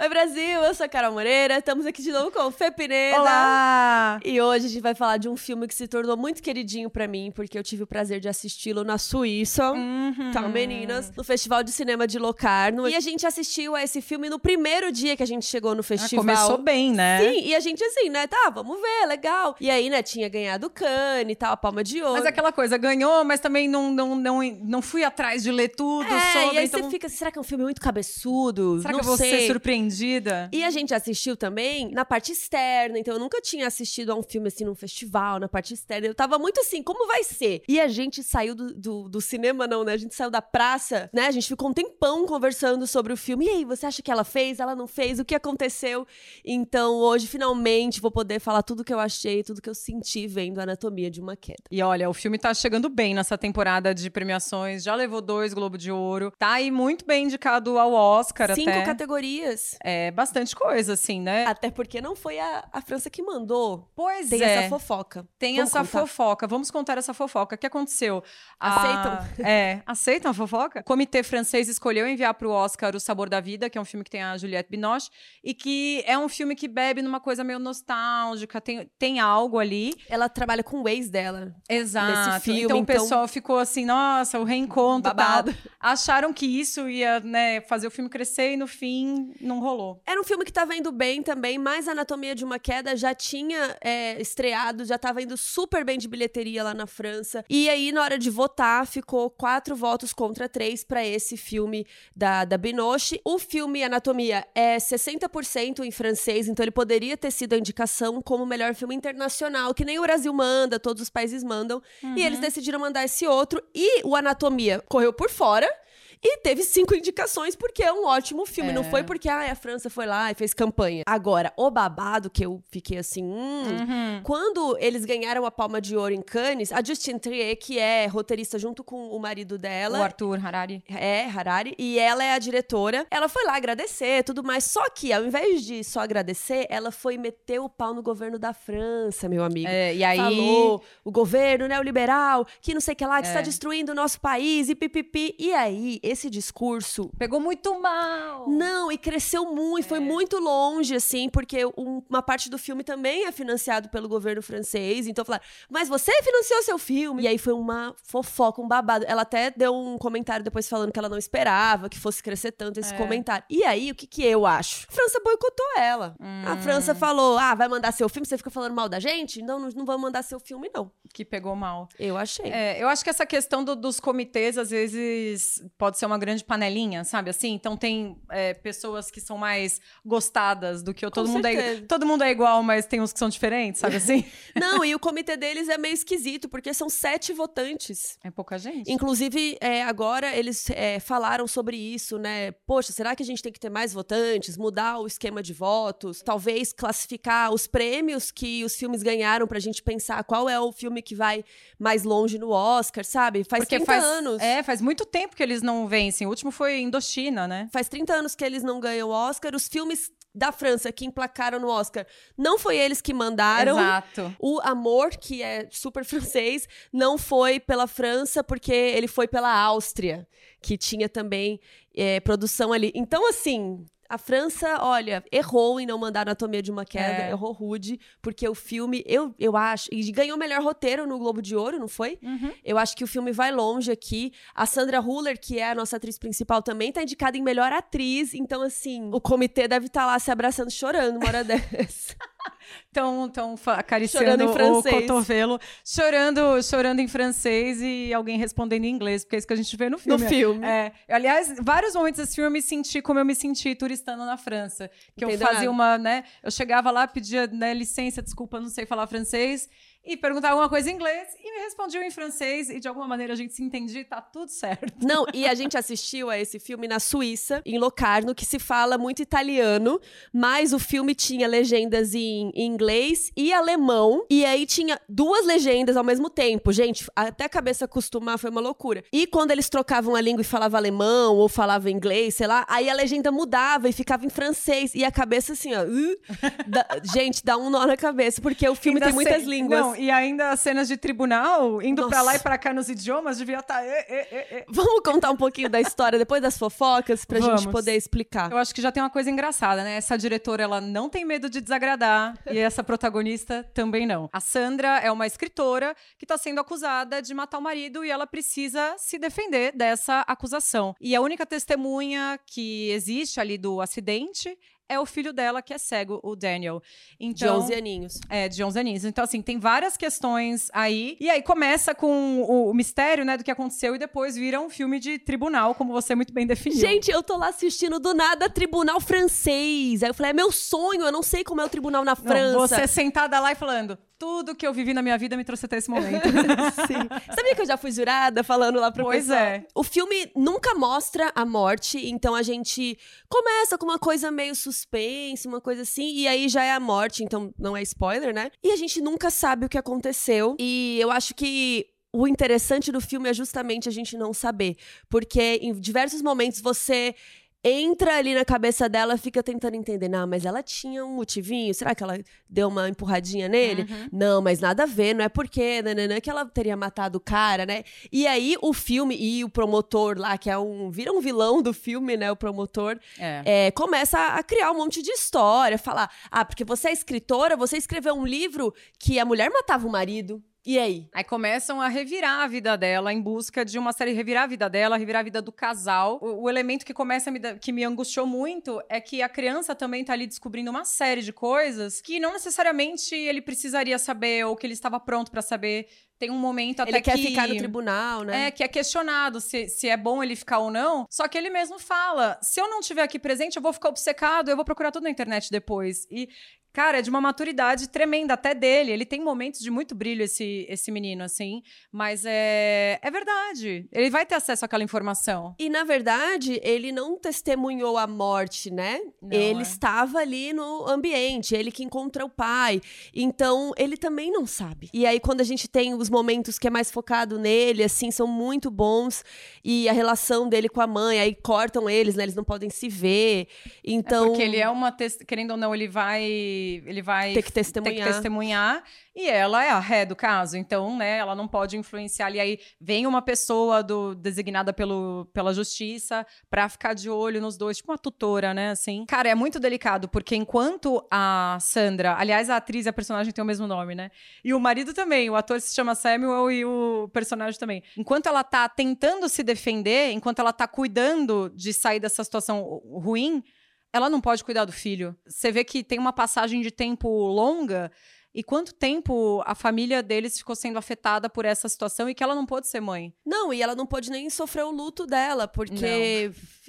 Oi, Brasil! Eu sou a Carol Moreira, estamos aqui de novo com o Fê Pineda. Olá! E hoje a gente vai falar de um filme que se tornou muito queridinho pra mim, porque eu tive o prazer de assisti-lo na Suíça. Uhum. Tá, meninas? No Festival de Cinema de Locarno. E a gente assistiu a esse filme no primeiro dia que a gente chegou no Ah, festival. começou bem, né? Sim, e a gente assim, né? Tá, vamos ver, legal. E aí, né, tinha ganhado o Cannes e tal, a palma de ouro. Mas aquela coisa, ganhou, mas também não, não, não, não fui atrás de ler tudo é, sobre. e aí então... você fica, será que é um filme muito cabeçudo? Será Não que eu vou sei. ser surpreendida? E a gente assistiu também na parte externa, então eu nunca tinha assistido a um filme assim num festival, na parte externa. Eu tava muito assim, como vai ser? E a gente saiu do, do, do cinema, não, né? A gente saiu da praça, né? A gente ficou um tempão conversando sobre o filme. E aí, você acha que ela fez? Ela não fez? O que aconteceu? Então, hoje, finalmente, vou poder falar tudo que eu achei, tudo que eu senti vendo Anatomia de uma Queda. E olha, o filme tá chegando bem nessa temporada de premiações, já levou dois Globo de Ouro, tá aí muito bem indicado ao Oscar Cinco até. categorias. É bastante coisa, assim, né? Até porque não foi a, a França que mandou. Pois Tem é. essa fofoca. Tem Vamos essa contar? fofoca. Vamos contar essa fofoca. O que aconteceu? Aceitam? A... É, aceitam a fofoca? O comitê francês escolheu enviar para o Oscar O Sabor da Vida, que é um filme que tem a Juliette Binoche, e que é um filme que bebe numa coisa meio nostálgica, tem, tem algo ali. Ela trabalha com o ex dela. Exato. filme, então, então- o pessoal ficou assim, nossa, o reencontro Babado. tal. Acharam que isso ia né, fazer o filme crescer e no fim não rolou. Era um filme que tava indo bem também, mas Anatomia de uma Queda já tinha é, estreado, já tava indo super bem de bilheteria lá na França. E aí, na hora de votar, ficou quatro votos contra três pra esse filme da, da Binoche. O filme Anatomia é 60% em francês, então ele poderia ter sido a indicação como melhor filme internacional, que nem o Brasil manda, todos os países mandam. E eles decidiram mandar esse outro. E o Anatomia correu por fora. E teve cinco indicações, porque é um ótimo filme. Não É. foi porque ah, a França foi lá e fez campanha. Agora, o babado que eu fiquei assim. Hum, Uhum. Quando eles ganharam a Palma de Ouro em Cannes, a Justine Trier, que é roteirista junto com o marido O dela. Arthur Harari. É, Harari, e ela é a diretora. Ela foi lá agradecer tudo mais. Só que, ao invés de só agradecer, ela foi meter o pau no governo da França, meu amigo. É, e aí. Falou o governo neoliberal, que não sei o que lá, que É. está destruindo o nosso país e pipipi. E aí, esse discurso. Pegou muito mal. Não, e cresceu muito, É. foi muito longe, assim, porque um- uma parte do filme também é financiado pelo governo francês. Então falaram, mas você financiou seu filme? E aí foi uma fofoca, um babado. Ela até deu um comentário depois falando que ela não esperava que fosse crescer tanto esse É. comentário. E aí, o que que eu acho? A França boicotou ela. A Hum. França falou, ah, vai mandar seu filme? Você fica falando mal da gente? Não, não, não vamos mandar seu filme, não. Que pegou mal. Eu achei. É, eu acho que essa questão do- dos comitês, às vezes, pode ser uma grande panelinha, sabe assim? Então tem é, pessoas que são mais gostadas do que eu. Com Todo mundo, é, todo mundo é igual, mas tem uns que são diferentes, sabe assim? Não, e o comitê deles é meio esquisito, porque são sete votantes. É pouca gente. Inclusive, é, agora eles é, falaram sobre isso, né? Poxa, será que a gente tem que ter mais votantes? Mudar o esquema de votos? Talvez classificar os prêmios que os filmes ganharam pra gente pensar qual é o filme que vai mais longe no Oscar, sabe? Faz 30 faz, anos. É, faz muito tempo que eles não vencem. O último foi Indochina, né? Faz 30 anos que eles não ganham o Oscar. Os filmes da França que emplacaram no Oscar não foi eles que mandaram. Exato. O Amor, que é super francês, não foi pela França, porque ele foi pela Áustria, que tinha também é, produção ali. Então, assim. A França, olha, errou em não mandar Anatomia de uma Queda, É. errou rude, porque o filme, eu, eu acho, e ganhou melhor roteiro no Globo de Ouro, não foi? Uhum. Eu acho que o filme vai longe aqui. A Sandra Huller, que é a nossa atriz principal, também tá indicada em melhor atriz. Então, assim, o comitê deve estar lá se abraçando, chorando uma hora dessa. Tão, tão acariciando Chorando em o cotovelo, chorando, chorando em francês e alguém respondendo em inglês, porque é isso que a gente vê no filme. No filme. É, aliás, vários momentos desse filme eu me senti como eu me senti turistando na França. Que Entendeu eu fazia uma, né? Eu chegava lá, pedia né, licença, desculpa, não sei falar francês. e perguntava alguma coisa em inglês e me respondiam em francês e de alguma maneira a gente se entendia e tá tudo certo. Não, e a gente assistiu a esse filme na Suíça, em Locarno, que se fala muito italiano, mas o filme tinha legendas em inglês e alemão, e aí tinha duas legendas ao mesmo tempo. Gente, até a cabeça acostumar foi uma loucura. E quando eles trocavam a língua e falavam alemão ou falavam inglês, sei lá, aí a legenda mudava e ficava em francês, e a cabeça assim, ó. "Uh", dá- gente, dá um nó na cabeça, porque o filme Ainda tem muitas línguas. Não, Não, e ainda cenas de tribunal, indo Nossa. pra lá e pra cá nos idiomas, devia estar. Tá, Vamos contar um pouquinho da história depois das fofocas pra Vamos. gente poder explicar. Eu acho que já tem uma coisa engraçada, né? Essa diretora, ela não tem medo de desagradar e essa protagonista também não. A Sandra é uma escritora que tá sendo acusada de matar o marido e ela precisa se defender dessa acusação. E a única testemunha que existe ali do acidente é o filho dela que é cego, o Daniel. Então, de 11 aninhos. É, de 11 aninhos. Então, assim, tem várias questões aí. E aí começa com o, o, mistério, né, do que aconteceu e depois vira um filme de tribunal, como você muito bem definiu. Gente, eu tô lá assistindo do nada tribunal francês. Aí eu falei, é meu sonho, eu não sei como é o tribunal na França. Não, você sentada lá e falando, tudo que eu vivi na minha vida me trouxe até esse momento. Sim. Sabia que eu já fui jurada falando lá pro pois pessoal? Pois é. O filme nunca mostra a morte, então a gente começa com uma coisa meio suspense, uma coisa assim, e aí já é a morte, então não é spoiler, né? E a gente nunca sabe o que aconteceu. E eu acho que o interessante do filme é justamente a gente não saber. Porque em diversos momentos você entra ali na cabeça dela, fica tentando entender. Não, mas ela tinha um motivinho. Será que ela deu uma empurradinha nele? Uhum. Não, mas nada a ver. Não é porque nananã, que ela teria matado o cara, né? E aí o filme e o promotor lá, que é um. vira um vilão do filme, né? O promotor, é. É, começa a criar um monte de história. Falar, ah, porque você é escritora, você escreveu um livro que a mulher matava o marido. E aí? Aí começam a revirar a vida dela em busca de uma série revirar a vida dela, revirar a vida do casal. O, o elemento que começa a me, que me angustiou muito é que a criança também tá ali descobrindo uma série de coisas que não necessariamente ele precisaria saber ou que ele estava pronto para saber. Tem um momento até ele que... Ele quer ficar no tribunal, né? É, que é questionado se, se é bom ele ficar ou não. Só que ele mesmo fala, se eu não estiver aqui presente, eu vou ficar obcecado, eu vou procurar tudo na internet depois. E Cara, é de uma maturidade tremenda, até dele. Ele tem momentos de muito brilho, esse, esse menino, assim. Mas é, é verdade. Ele vai ter acesso àquela informação. E, na verdade, ele não testemunhou a morte, né? Não, ele é. estava ali no ambiente, ele que encontra o pai. Então, ele também não sabe. E aí, quando a gente tem os momentos que é mais focado nele, assim, são muito bons. E a relação dele com a mãe, aí cortam eles, né? Eles não podem se ver. Então. É porque ele é uma. Querendo ou não, ele vai ele vai ter que testemunhar. Ter que testemunhar e ela é a ré do caso, então, né, ela não pode influenciar. E aí vem uma pessoa do, designada pelo, pela justiça para ficar de olho nos dois, tipo uma tutora, né, assim. Cara, é muito delicado, porque enquanto a Sandra, aliás, a atriz e a personagem têm o mesmo nome, né? E o marido também, o ator se chama Samuel e o personagem também. Enquanto ela tá tentando se defender, enquanto ela tá cuidando de sair dessa situação ruim, ela não pode cuidar do filho. Você vê que tem uma passagem de tempo longa e quanto tempo a família deles ficou sendo afetada por essa situação e que ela não pôde ser mãe? Não, e ela não pôde nem sofrer o luto dela, porque. Não.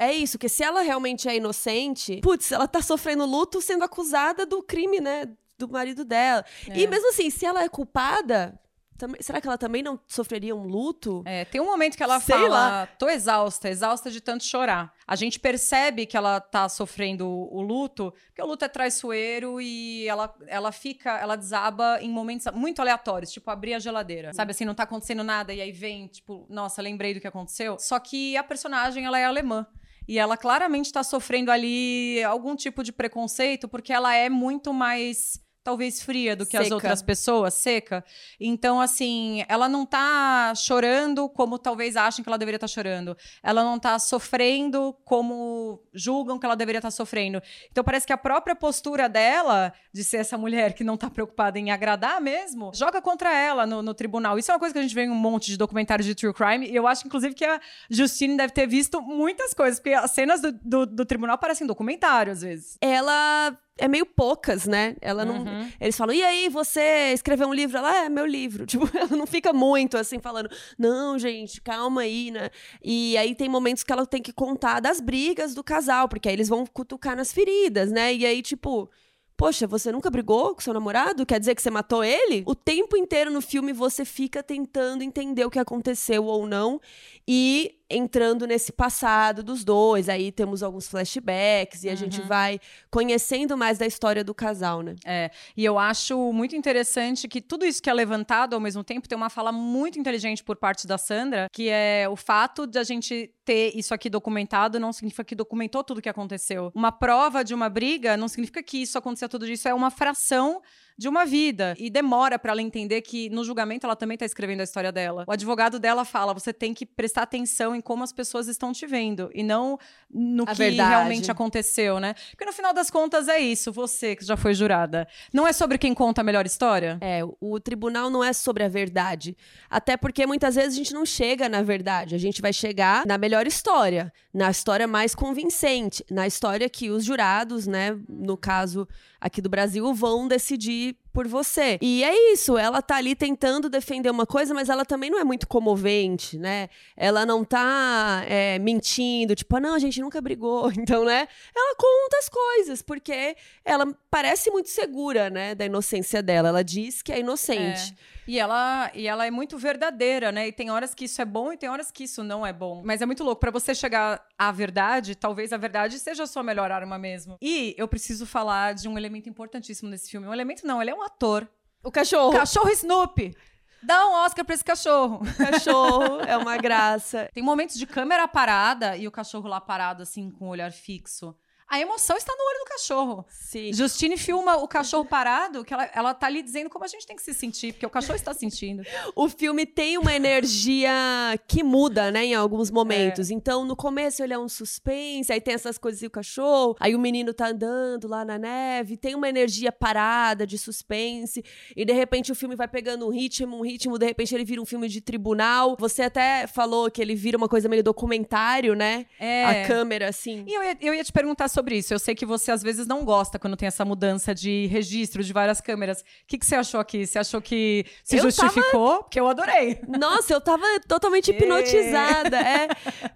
É isso, que se ela realmente é inocente, putz, ela tá sofrendo luto sendo acusada do crime, né? Do marido dela. É. E mesmo assim, se ela é culpada, também, será que ela também não sofreria um luto? É, tem um momento que ela Sei fala, lá. tô exausta, exausta de tanto chorar. A gente percebe que ela tá sofrendo o, luto, porque o luto é traiçoeiro e ela, ela fica, ela desaba em momentos muito aleatórios, tipo abrir a geladeira. Sabe assim, não tá acontecendo nada e aí vem, tipo, nossa, lembrei do que aconteceu. Só que a personagem, ela é alemã. E ela claramente está sofrendo ali algum tipo de preconceito, porque ela é muito mais talvez fria do que seca. as outras pessoas, seca. Então, assim, ela não tá chorando como talvez achem que ela deveria estar tá chorando. Ela não tá sofrendo como julgam que ela deveria estar tá sofrendo. Então, parece que a própria postura dela, de ser essa mulher que não tá preocupada em agradar mesmo, joga contra ela no, no tribunal. Isso é uma coisa que a gente vê em um monte de documentários de true crime. E eu acho, inclusive, que a Justine deve ter visto muitas coisas, porque as cenas do, do, do tribunal parecem documentário, às vezes. Ela é meio poucas, né? Ela não. Uhum. Eles falam, e aí, você escreveu um livro? Ela, é meu livro. Tipo, ela não fica muito assim falando, não, gente, calma aí, né? E aí tem momentos que ela tem que contar das brigas do casal, porque aí eles vão cutucar nas feridas, né? E aí, tipo. Poxa, você nunca brigou com seu namorado? Quer dizer que você matou ele? O tempo inteiro no filme você fica tentando entender o que aconteceu ou não. E entrando nesse passado dos dois. Aí temos alguns flashbacks e a gente uhum. vai conhecendo mais da história do casal, né? É. E eu acho muito interessante que tudo isso que é levantado ao mesmo tempo tem uma fala muito inteligente por parte da Sandra, que é o fato de a gente ter isso aqui documentado não significa que documentou tudo o que aconteceu. Uma prova de uma briga não significa que isso aconteceu tudo isso, é uma fração de uma vida. E demora para ela entender que no julgamento ela também tá escrevendo a história dela. O advogado dela fala: você tem que prestar atenção em como as pessoas estão te vendo e não no a que verdade. realmente aconteceu, né? Porque no final das contas é isso, você que já foi jurada. Não é sobre quem conta a melhor história? É, o tribunal não é sobre a verdade. Até porque muitas vezes a gente não chega na verdade. A gente vai chegar na melhor história, na história mais convincente, na história que os jurados, né, no caso aqui do Brasil, vão decidir really por você. E é isso, ela tá ali tentando defender uma coisa, mas ela também não é muito comovente, né? Ela não tá é, mentindo, tipo, ah, não, a gente nunca brigou. Então, né? Ela conta as coisas, porque ela parece muito segura, né, da inocência dela. Ela diz que é inocente. É. E ela, e ela é muito verdadeira, né? E tem horas que isso é bom e tem horas que isso não é bom. Mas é muito louco. para você chegar à verdade, talvez a verdade seja a sua melhor arma mesmo. E eu preciso falar de um elemento importantíssimo nesse filme. Um elemento não, ele é um ator. O cachorro. Cachorro Snoopy. Dá um Oscar pra esse cachorro. O cachorro é uma graça. Tem momentos de câmera parada e o cachorro lá parado, assim, com o olhar fixo. A emoção está no olho do cachorro. Sim. Justine filma o cachorro parado, que ela, ela tá ali dizendo como a gente tem que se sentir, porque o cachorro está sentindo. o filme tem uma energia que muda, né, em alguns momentos. É. Então, no começo ele é um suspense, aí tem essas coisas e o cachorro, aí o menino tá andando lá na neve, tem uma energia parada de suspense, e de repente o filme vai pegando um ritmo, um ritmo, de repente ele vira um filme de tribunal. Você até falou que ele vira uma coisa meio documentário, né? É. A câmera, assim. E eu ia, eu ia te perguntar sobre isso. Eu sei que você às vezes não gosta quando tem essa mudança de registro de várias câmeras. O que, que você achou aqui? Você achou que se eu justificou? Tava... Porque eu adorei. Nossa, eu tava totalmente hipnotizada. é.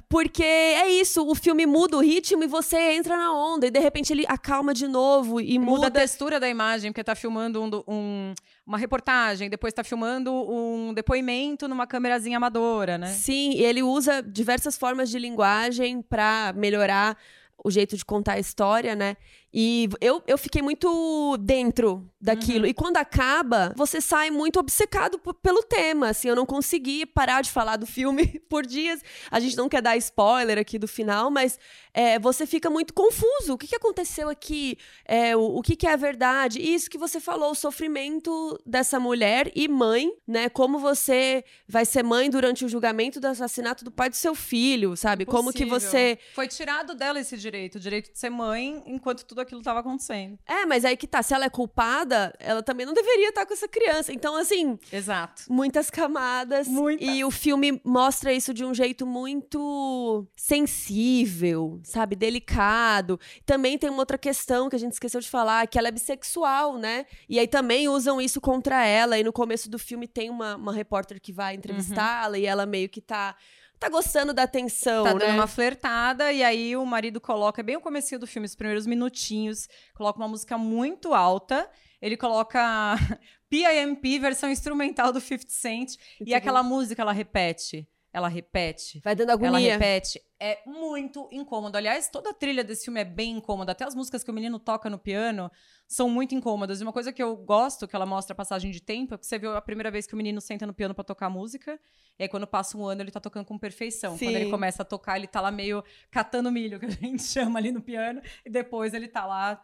Porque é isso, o filme muda o ritmo e você entra na onda. E de repente ele acalma de novo e muda. Muda a textura da imagem, porque tá filmando um, um uma reportagem, depois está filmando um depoimento numa câmerazinha amadora, né? Sim, ele usa diversas formas de linguagem para melhorar o jeito de contar a história, né? E eu, eu fiquei muito dentro daquilo. Uhum. E quando acaba, você sai muito obcecado pelo tema. Assim, eu não consegui parar de falar do filme por dias. A gente não quer dar spoiler aqui do final, mas é, você fica muito confuso. O que, que aconteceu aqui? É, o, o que, que é a verdade? Isso que você falou, o sofrimento dessa mulher e mãe, né? Como você vai ser mãe durante o julgamento do assassinato do pai do seu filho, sabe? Impossível. Como que você. Foi tirado dela esse direito, o direito de ser mãe, enquanto tudo aquilo estava acontecendo. É, mas aí que tá, se ela é culpada, ela também não deveria estar com essa criança. Então, assim. Exato. Muitas camadas. Muitas. E o filme mostra isso de um jeito muito sensível, sabe? Delicado. Também tem uma outra questão que a gente esqueceu de falar, que ela é bissexual, né? E aí também usam isso contra ela. E no começo do filme tem uma, uma repórter que vai entrevistá-la uhum. e ela meio que tá tá gostando da atenção, tá né? dando uma flertada e aí o marido coloca bem o comecinho do filme, os primeiros minutinhos, coloca uma música muito alta. Ele coloca PIMP, versão instrumental do 50 Cent, e aquela música ela repete ela repete. Vai dando agonia. Ela repete. É muito incômodo. Aliás, toda a trilha desse filme é bem incômoda. Até as músicas que o menino toca no piano são muito incômodas. E uma coisa que eu gosto, que ela mostra a passagem de tempo, é que você viu a primeira vez que o menino senta no piano para tocar música. E aí, quando passa um ano, ele tá tocando com perfeição. Sim. Quando ele começa a tocar, ele tá lá meio catando milho, que a gente chama ali no piano. E depois ele tá lá,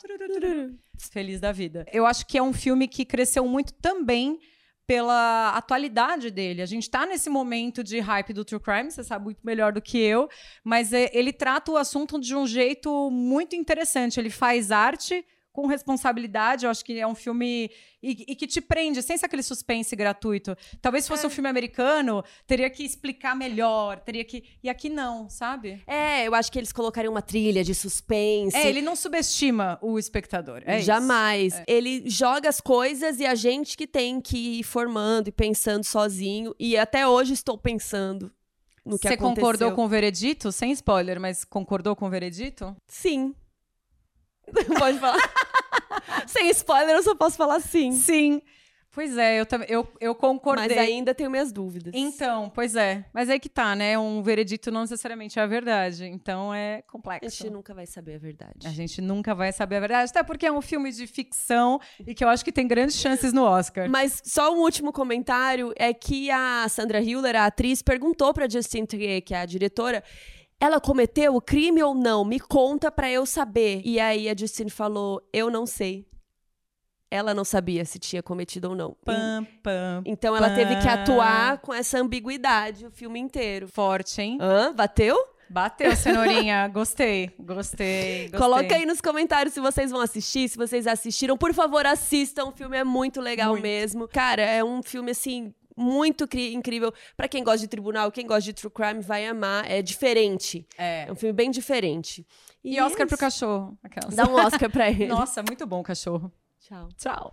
feliz da vida. Eu acho que é um filme que cresceu muito também pela atualidade dele. A gente está nesse momento de hype do true crime, você sabe muito melhor do que eu, mas é, ele trata o assunto de um jeito muito interessante. Ele faz arte com responsabilidade. Eu acho que é um filme e, e, que te prende, sem ser aquele suspense gratuito. Talvez se fosse é. um filme americano, teria que explicar melhor, teria que. E aqui não, sabe? É, eu acho que eles colocariam uma trilha de suspense. É, ele não subestima o espectador. É Jamais. É. Ele joga as coisas e a gente que tem que ir formando e pensando sozinho. E até hoje estou pensando no que Você aconteceu. Concordou com o veredito? Sem spoiler, mas concordou com o veredito? Sim. Pode falar. Sem spoiler, eu só posso falar sim. Sim. Pois é, eu, eu, eu concordei. Mas ainda tenho minhas dúvidas. Então, pois é. Mas aí que tá, né? Um veredito não necessariamente é a verdade. Então é complexo. A gente nunca vai saber a verdade. A gente nunca vai saber a verdade. Até porque é um filme de ficção e que eu acho que tem grandes chances no Oscar. Mas só um último comentário é que a Sandra Hüller, a atriz, perguntou pra Justine Trier, que é a diretora, ela cometeu o crime ou não? Me conta para eu saber. E aí a Justine falou: Eu não sei. ela não sabia se tinha cometido ou não. Pam, pam, então ela pam. teve que atuar com essa ambiguidade o filme inteiro. Forte, hein? Hã? Bateu? Bateu, cenourinha. gostei, gostei, gostei. Coloca aí nos comentários se vocês vão assistir, se vocês assistiram. Por favor, assistam. O filme é muito legal Muito. mesmo. Cara, é um filme assim muito incrível. Pra quem gosta de tribunal, quem gosta de true crime vai amar. É diferente. É. É um filme bem diferente. E Oscar é pro cachorro. Aquelas. Dá um Oscar pra ele. Nossa, muito bom o cachorro. Tchau. Tchau.